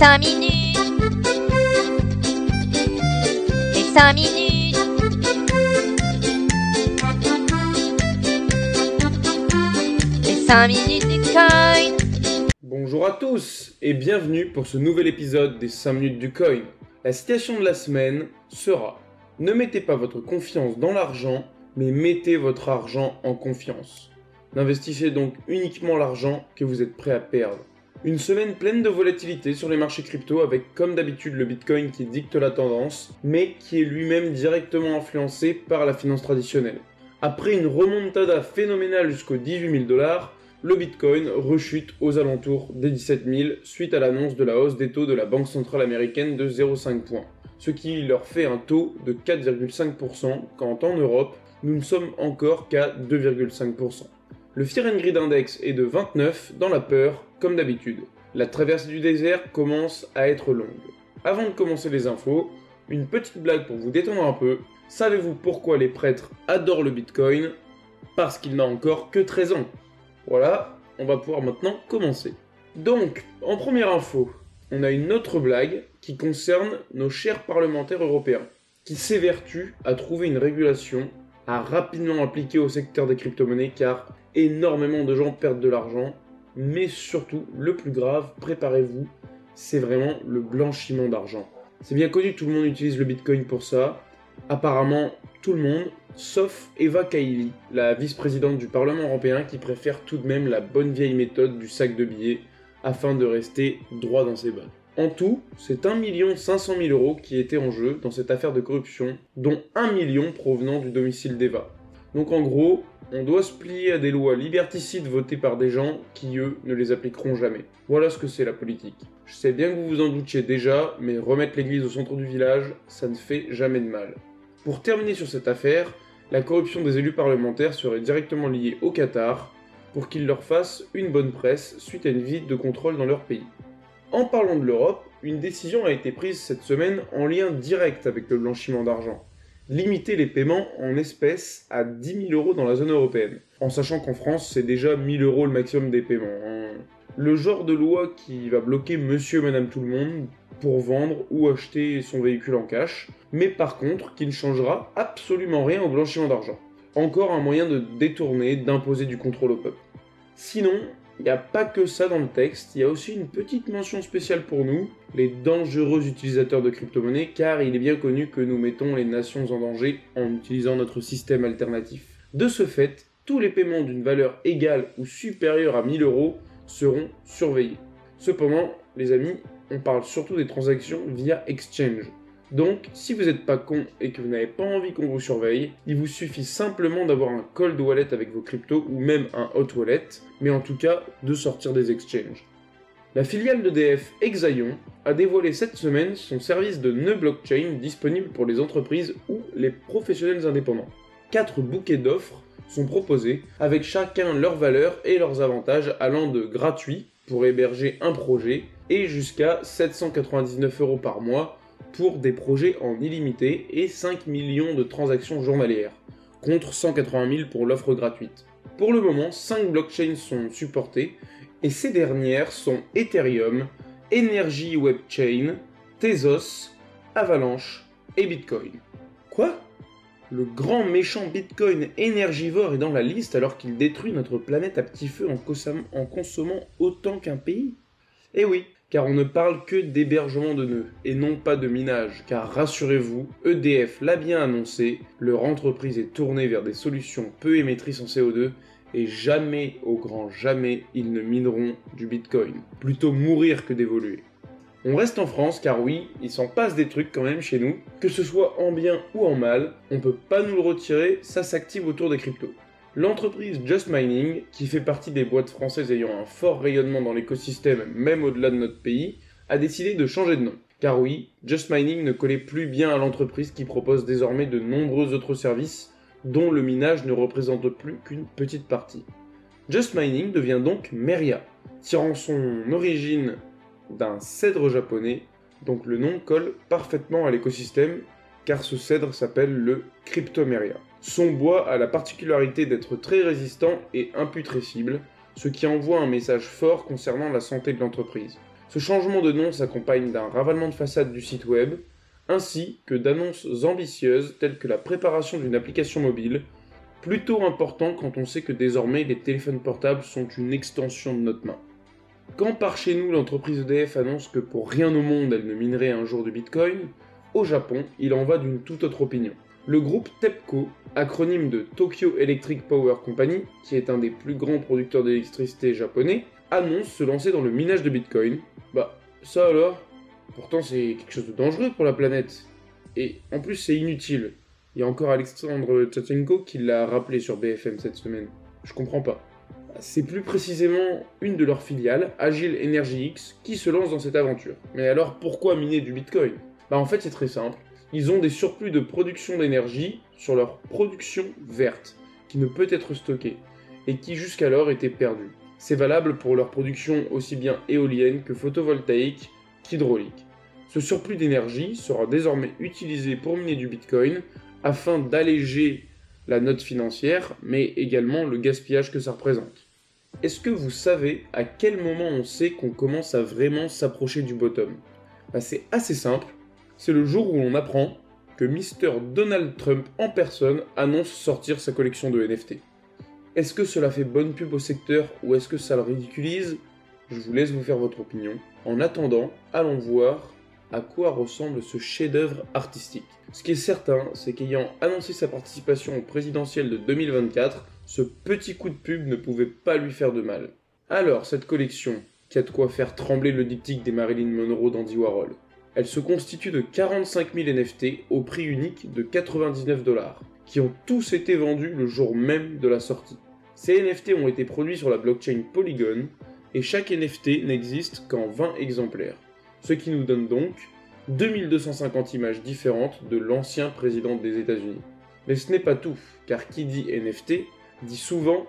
5 minutes. Les 5 minutes. Les 5 minutes du coin. Bonjour à tous et bienvenue pour ce nouvel épisode des 5 minutes du coin. La citation de la semaine sera Ne mettez pas votre confiance dans l'argent, mais mettez votre argent en confiance. N'investissez donc uniquement l'argent que vous êtes prêt à perdre. Une semaine pleine de volatilité sur les marchés crypto avec comme d'habitude le Bitcoin qui dicte la tendance, mais qui est lui-même directement influencé par la finance traditionnelle. Après une remontada phénoménale jusqu'aux 18 000 dollars, le Bitcoin rechute aux alentours des 17 000 suite à l'annonce de la hausse des taux de la Banque Centrale Américaine de 0,5 points, ce qui leur fait un taux de 4,5% quand en Europe, nous ne sommes encore qu'à 2,5%. Le Fear and Greed Index est de 29 dans la peur, comme d'habitude. La traversée du désert commence à être longue. Avant de commencer les infos, une petite blague pour vous détendre un peu. Savez-vous pourquoi les prêtres adorent le Bitcoin? Parce qu'il n'a encore que 13 ans. Voilà, on va pouvoir maintenant commencer. Donc, en première info, on a une autre blague qui concerne nos chers parlementaires européens, qui s'évertuent à trouver une régulation à rapidement appliquer au secteur des crypto-monnaies car énormément de gens perdent de l'argent, mais surtout, le plus grave, préparez-vous, c'est vraiment le blanchiment d'argent. C'est bien connu, tout le monde utilise le Bitcoin pour ça. Apparemment, tout le monde, sauf Eva Kaili, la vice-présidente du Parlement européen qui préfère tout de même la bonne vieille méthode du sac de billets afin de rester droit dans ses bottes. En tout, c'est 1 500 000 euros qui étaient en jeu dans cette affaire de corruption, dont 1 million provenant du domicile d'Eva. Donc en gros, on doit se plier à des lois liberticides votées par des gens qui, eux, ne les appliqueront jamais. Voilà ce que c'est la politique. Je sais bien que vous vous en doutiez déjà, mais remettre l'église au centre du village, ça ne fait jamais de mal. Pour terminer sur cette affaire, la corruption des élus parlementaires serait directement liée au Qatar pour qu'ils leur fassent une bonne presse suite à une visite de contrôle dans leur pays. En parlant de l'Europe, une décision a été prise cette semaine en lien direct avec le blanchiment d'argent limiter les paiements en espèces à 10 000 euros dans la zone européenne. En sachant qu'en France, c'est déjà 1000 euros le maximum des paiements. Hein. Le genre de loi qui va bloquer monsieur et madame tout le monde pour vendre ou acheter son véhicule en cash, mais par contre qui ne changera absolument rien au blanchiment d'argent. Encore un moyen de détourner, d'imposer du contrôle au peuple. Sinon, il n'y a pas que ça dans le texte, il y a aussi une petite mention spéciale pour nous, les dangereux utilisateurs de crypto-monnaies, car il est bien connu que nous mettons les nations en danger en utilisant notre système alternatif. De ce fait, tous les paiements d'une valeur égale ou supérieure à 1000 euros seront surveillés. Cependant, les amis, on parle surtout des transactions via exchange. Donc, si vous n'êtes pas con et que vous n'avez pas envie qu'on vous surveille, il vous suffit simplement d'avoir un cold wallet avec vos cryptos ou même un hot wallet, mais en tout cas de sortir des exchanges. La filiale d'EDF Exaion a dévoilé cette semaine son service de nœud blockchain disponible pour les entreprises ou les professionnels indépendants. Quatre bouquets d'offres sont proposés avec chacun leurs valeurs et leurs avantages allant de gratuit pour héberger un projet et jusqu'à 799 euros par mois pour des projets en illimité et 5 millions de transactions journalières, contre 180 000 pour l'offre gratuite. Pour le moment, 5 blockchains sont supportées, et ces dernières sont Ethereum, Energy Web Chain, Tezos, Avalanche et Bitcoin. Quoi? Le grand méchant Bitcoin énergivore est dans la liste alors qu'il détruit notre planète à petit feu en, en consommant autant qu'un pays? Eh oui, car on ne parle que d'hébergement de nœuds et non pas de minage, car rassurez-vous, EDF l'a bien annoncé, leur entreprise est tournée vers des solutions peu émettrices en CO2 et jamais, au grand jamais, ils ne mineront du Bitcoin. Plutôt mourir que d'évoluer. On reste en France car oui, il s'en passe des trucs quand même chez nous, que ce soit en bien ou en mal, on peut pas nous le retirer, ça s'active autour des cryptos. L'entreprise Just Mining, qui fait partie des boîtes françaises ayant un fort rayonnement dans l'écosystème même au-delà de notre pays, a décidé de changer de nom. Car oui, Just Mining ne collait plus bien à l'entreprise qui propose désormais de nombreux autres services dont le minage ne représente plus qu'une petite partie. Just Mining devient donc Meria, tirant son origine d'un cèdre japonais, donc le nom colle parfaitement à l'écosystème car ce cèdre s'appelle le Cryptomeria. Son bois a la particularité d'être très résistant et imputrescible, ce qui envoie un message fort concernant la santé de l'entreprise. Ce changement de nom s'accompagne d'un ravalement de façade du site web, ainsi que d'annonces ambitieuses telles que la préparation d'une application mobile, plutôt important quand on sait que désormais les téléphones portables sont une extension de notre main. Quand par chez nous l'entreprise EDF annonce que pour rien au monde elle ne minerait un jour du Bitcoin, au Japon il en va d'une toute autre opinion. Le groupe TEPCO, acronyme de Tokyo Electric Power Company, qui est un des plus grands producteurs d'électricité japonais, annonce se lancer dans le minage de Bitcoin. Bah, ça alors? Pourtant c'est quelque chose de dangereux pour la planète. Et en plus c'est inutile. Il y a encore Alexandre Tchatchenko qui l'a rappelé sur BFM cette semaine. Je comprends pas. C'est plus précisément une de leurs filiales, Agile Energy X, qui se lance dans cette aventure. Mais alors pourquoi miner du Bitcoin? Bah en fait c'est très simple. Ils ont des surplus de production d'énergie sur leur production verte, qui ne peut être stockée, et qui jusqu'alors était perdue. C'est valable pour leur production aussi bien éolienne que photovoltaïque qu'hydraulique. Ce surplus d'énergie sera désormais utilisé pour miner du Bitcoin afin d'alléger la note financière, mais également le gaspillage que ça représente. Est-ce que vous savez à quel moment on sait qu'on commence à vraiment s'approcher du bottom? Bah, C'est assez simple, c'est le jour où on apprend que Mr. Donald Trump en personne annonce sortir sa collection de NFT. Est-ce que cela fait bonne pub au secteur ou est-ce que ça le ridiculise? Je vous laisse vous faire votre opinion. En attendant, allons voir à quoi ressemble ce chef-d'œuvre artistique. Ce qui est certain, c'est qu'ayant annoncé sa participation au présidentiel de 2024, ce petit coup de pub ne pouvait pas lui faire de mal. Alors, cette collection, qui a de quoi faire trembler le diptyque des Marilyn Monroe d'Andy Warhol. Elle se constitue de 45 000 NFT au prix unique de 99 dollars, qui ont tous été vendus le jour même de la sortie. Ces NFT ont été produits sur la blockchain Polygon, et chaque NFT n'existe qu'en 20 exemplaires ce qui nous donne donc 2250 images différentes de l'ancien président des États-Unis. Mais ce n'est pas tout, car qui dit NFT dit souvent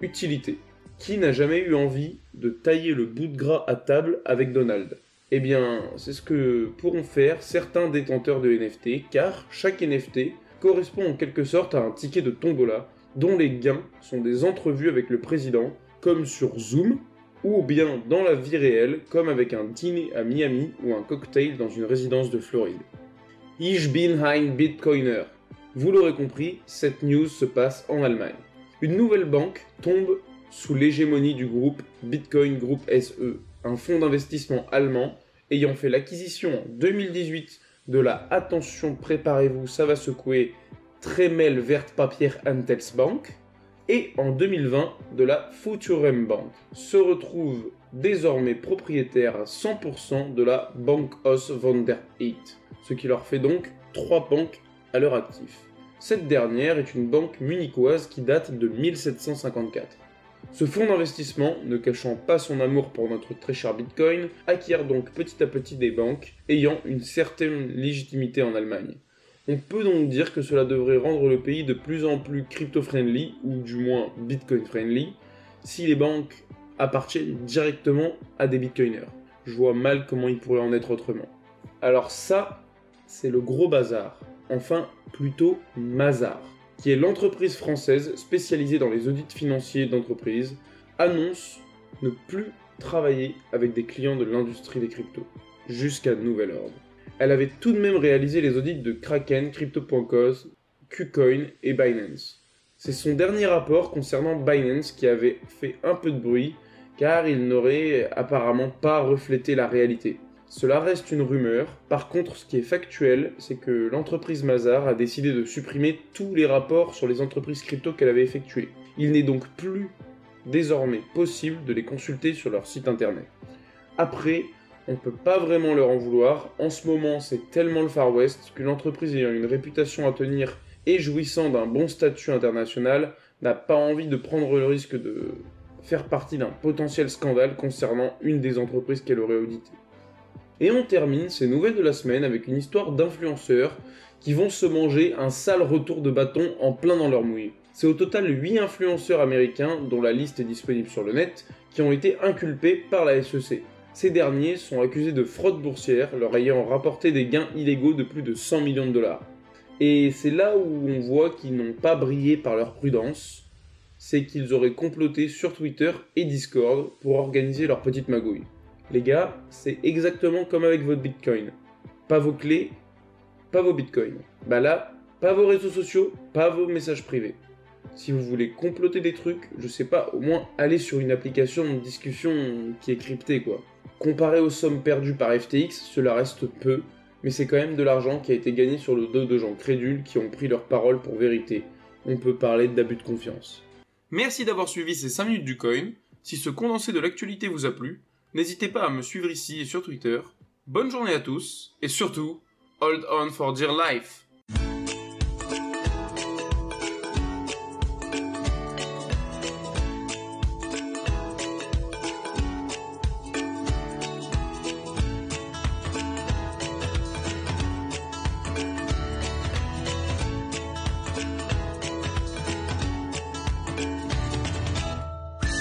utilité. Qui n'a jamais eu envie de tailler le bout de gras à table avec Donald? Eh bien, c'est ce que pourront faire certains détenteurs de NFT, car chaque NFT correspond en quelque sorte à un ticket de tombola dont les gains sont des entrevues avec le président, comme sur Zoom, ou bien dans la vie réelle, comme avec un dîner à Miami ou un cocktail dans une résidence de Floride. Ich bin ein Bitcoiner. Vous l'aurez compris, cette news se passe en Allemagne. Une nouvelle banque tombe sous l'hégémonie du groupe Bitcoin Group SE, un fonds d'investissement allemand ayant fait l'acquisition en 2018 de la attention, préparez-vous, ça va secouer Tremel Wertpapier Bank, et en 2020 de la Futurem Bank, se retrouve désormais propriétaire à 100% de la Bank Heid, ce qui leur fait donc trois banques à leur actif. Cette dernière est une banque munichoise qui date de 1754. Ce fonds d'investissement, ne cachant pas son amour pour notre très cher Bitcoin, acquiert donc petit à petit des banques ayant une certaine légitimité en Allemagne. On peut donc dire que cela devrait rendre le pays de plus en plus crypto-friendly, ou du moins Bitcoin-friendly, si les banques appartiennent directement à des Bitcoiners. Je vois mal comment il pourrait en être autrement. Alors ça, c'est le gros bazar. Enfin, plutôt Mazar, qui est l'entreprise française spécialisée dans les audits financiers d'entreprises, annonce ne plus travailler avec des clients de l'industrie des cryptos, jusqu'à nouvel ordre elle avait tout de même réalisé les audits de Kraken, Crypto.com, KuCoin et Binance. C'est son dernier rapport concernant Binance qui avait fait un peu de bruit, car il n'aurait apparemment pas reflété la réalité. Cela reste une rumeur, par contre ce qui est factuel, c'est que l'entreprise Mazar a décidé de supprimer tous les rapports sur les entreprises crypto qu'elle avait effectués. Il n'est donc plus désormais possible de les consulter sur leur site internet. Après, on peut pas vraiment leur en vouloir. En ce moment, c'est tellement le Far West qu'une entreprise ayant une réputation à tenir et jouissant d'un bon statut international n'a pas envie de prendre le risque de faire partie d'un potentiel scandale concernant une des entreprises qu'elle aurait auditées. Et on termine ces nouvelles de la semaine avec une histoire d'influenceurs qui vont se manger un sale retour de bâton en plein dans leur mouille. C'est au total 8 influenceurs américains, dont la liste est disponible sur le net, qui ont été inculpés par la SEC. Ces derniers sont accusés de fraude boursière, leur ayant rapporté des gains illégaux de plus de 100 millions de dollars. Et c'est là où on voit qu'ils n'ont pas brillé par leur prudence, c'est qu'ils auraient comploté sur Twitter et Discord pour organiser leur petite magouille. Les gars, c'est exactement comme avec votre Bitcoin. Pas vos clés, pas vos Bitcoins. Bah là, pas vos réseaux sociaux, pas vos messages privés. Si vous voulez comploter des trucs, je sais pas, au moins aller sur une application de discussion qui est cryptée quoi. Comparé aux sommes perdues par FTX, cela reste peu, mais c'est quand même de l'argent qui a été gagné sur le dos de gens crédules qui ont pris leur parole pour vérité. On peut parler d'abus de confiance. Merci d'avoir suivi ces 5 minutes du coin. Si ce condensé de l'actualité vous a plu, n'hésitez pas à me suivre ici et sur Twitter. Bonne journée à tous, et surtout, hold on for dear life